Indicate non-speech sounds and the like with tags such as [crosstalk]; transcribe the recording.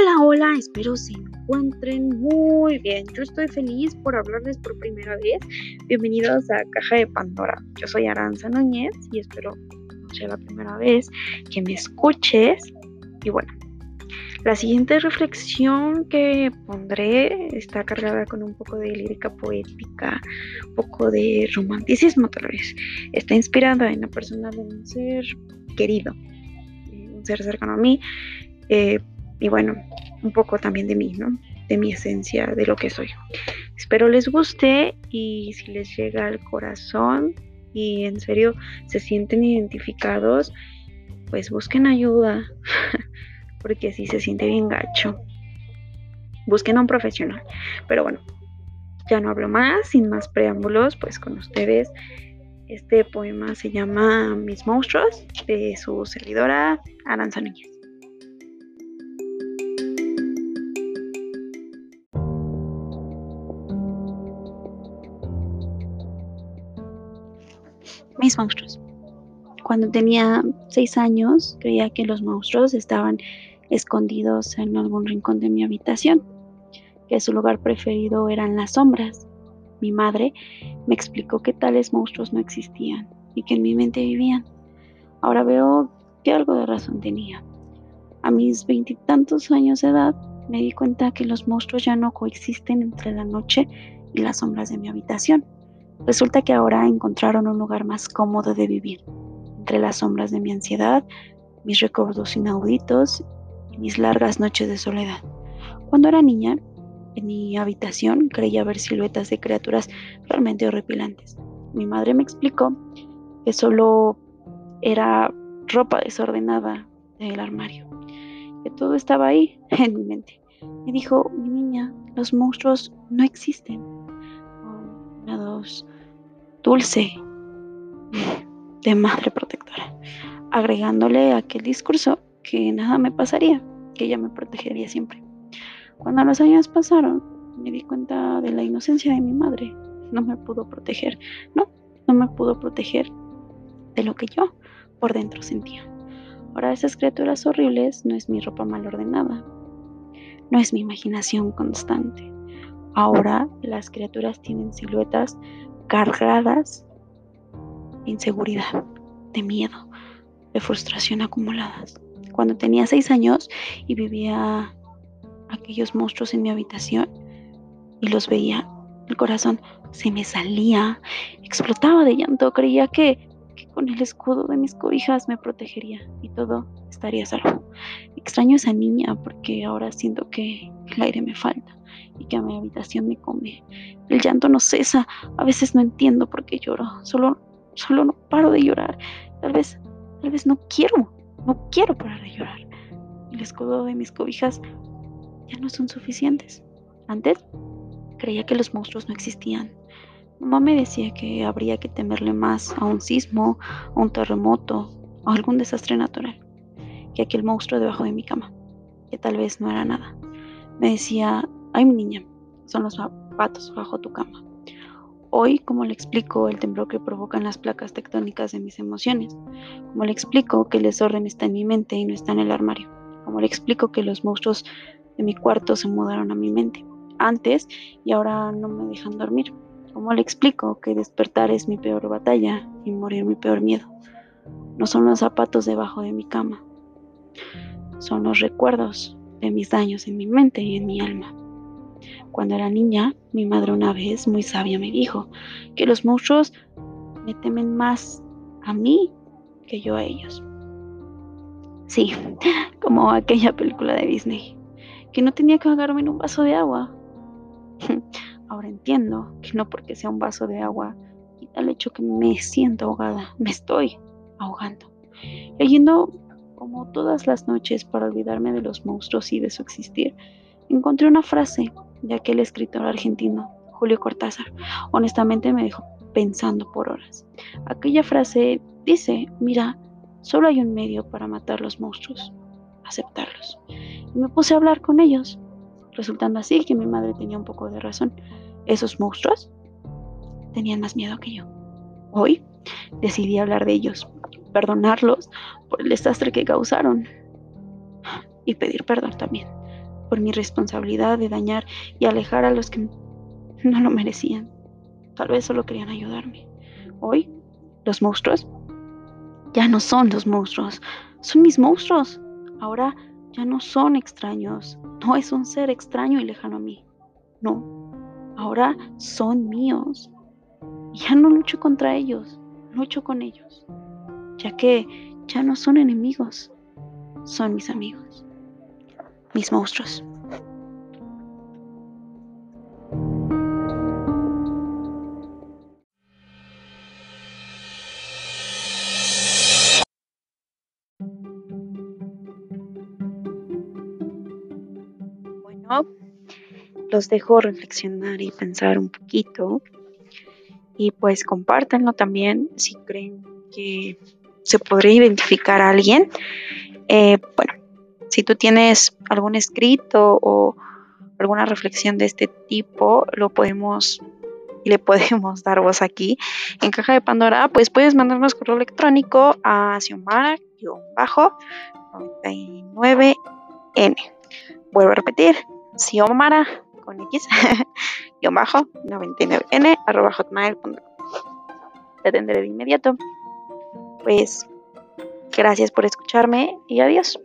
Hola, hola, espero se encuentren muy bien. Yo estoy feliz por hablarles por primera vez. Bienvenidos a Caja de Pandora. Yo soy Aranza Núñez y espero no sea la primera vez que me escuches. Y bueno, la siguiente reflexión que pondré está cargada con un poco de lírica poética, un poco de romanticismo tal vez. Está inspirada en la persona de un ser querido, un ser cercano a mí. Eh, y bueno, un poco también de mí, ¿no? De mi esencia, de lo que soy. Espero les guste y si les llega al corazón y en serio se sienten identificados, pues busquen ayuda, [laughs] porque si se siente bien gacho. Busquen a un profesional. Pero bueno, ya no hablo más, sin más preámbulos, pues con ustedes. Este poema se llama Mis monstruos, de su servidora Aranza Núñez. Mis monstruos. Cuando tenía seis años, creía que los monstruos estaban escondidos en algún rincón de mi habitación, que su lugar preferido eran las sombras. Mi madre me explicó que tales monstruos no existían y que en mi mente vivían. Ahora veo que algo de razón tenía. A mis veintitantos años de edad me di cuenta que los monstruos ya no coexisten entre la noche y las sombras de mi habitación. Resulta que ahora encontraron un lugar más cómodo de vivir, entre las sombras de mi ansiedad, mis recuerdos inauditos y mis largas noches de soledad. Cuando era niña, en mi habitación creía ver siluetas de criaturas realmente horripilantes. Mi madre me explicó que solo era ropa desordenada del armario, que todo estaba ahí [laughs] en mi mente. Me dijo, mi niña, los monstruos no existen dulce de madre protectora, agregándole aquel discurso que nada me pasaría, que ella me protegería siempre. Cuando los años pasaron, me di cuenta de la inocencia de mi madre. No me pudo proteger, no, no me pudo proteger de lo que yo por dentro sentía. Ahora esas criaturas horribles no es mi ropa mal ordenada, no es mi imaginación constante, Ahora las criaturas tienen siluetas cargadas de inseguridad, de miedo, de frustración acumuladas. Cuando tenía seis años y vivía aquellos monstruos en mi habitación y los veía, el corazón se me salía, explotaba de llanto, creía que, que con el escudo de mis cobijas me protegería y todo estaría salvo. Extraño a esa niña porque ahora siento que el aire me falta y que a mi habitación me come. El llanto no cesa, a veces no entiendo por qué lloro, solo, solo no paro de llorar. Tal vez, tal vez no quiero, no quiero parar de llorar. El escudo de mis cobijas ya no son suficientes. Antes creía que los monstruos no existían. Mamá me decía que habría que temerle más a un sismo, a un terremoto, o algún desastre natural, que aquel monstruo debajo de mi cama, que tal vez no era nada. Me decía, Ay, mi niña, son los zapatos bajo tu cama. Hoy, como le explico el temblor que provocan las placas tectónicas de mis emociones, como le explico que el desorden está en mi mente y no está en el armario, como le explico que los monstruos de mi cuarto se mudaron a mi mente antes y ahora no me dejan dormir, como le explico que despertar es mi peor batalla y morir mi peor miedo. No son los zapatos debajo de mi cama, son los recuerdos de mis daños en mi mente y en mi alma. Cuando era niña, mi madre una vez, muy sabia, me dijo que los monstruos me temen más a mí que yo a ellos. Sí, [laughs] como aquella película de Disney, que no tenía que ahogarme en un vaso de agua. [laughs] Ahora entiendo que no porque sea un vaso de agua quita el hecho que me siento ahogada, me estoy ahogando. Leyendo como todas las noches para olvidarme de los monstruos y de su existir, encontré una frase de aquel escritor argentino, Julio Cortázar. Honestamente me dejó pensando por horas. Aquella frase dice, mira, solo hay un medio para matar los monstruos, aceptarlos. Y me puse a hablar con ellos, resultando así que mi madre tenía un poco de razón. Esos monstruos tenían más miedo que yo. Hoy decidí hablar de ellos, perdonarlos por el desastre que causaron y pedir perdón también por mi responsabilidad de dañar y alejar a los que no lo merecían. Tal vez solo querían ayudarme. Hoy, los monstruos ya no son los monstruos, son mis monstruos. Ahora ya no son extraños, no es un ser extraño y lejano a mí. No, ahora son míos. ya no lucho contra ellos, lucho con ellos, ya que ya no son enemigos, son mis amigos, mis monstruos. Los dejo reflexionar y pensar un poquito. Y pues compártanlo también si creen que se podría identificar a alguien. Eh, bueno, si tú tienes algún escrito o alguna reflexión de este tipo, lo podemos le podemos [laughs] dar voz aquí en caja de Pandora, pues puedes mandarnos correo electrónico a xiomara-99n. Vuelvo a repetir, xiomara con x [laughs] bajo 99n arroba hotmail.com. Te atenderé de inmediato. Pues gracias por escucharme y adiós.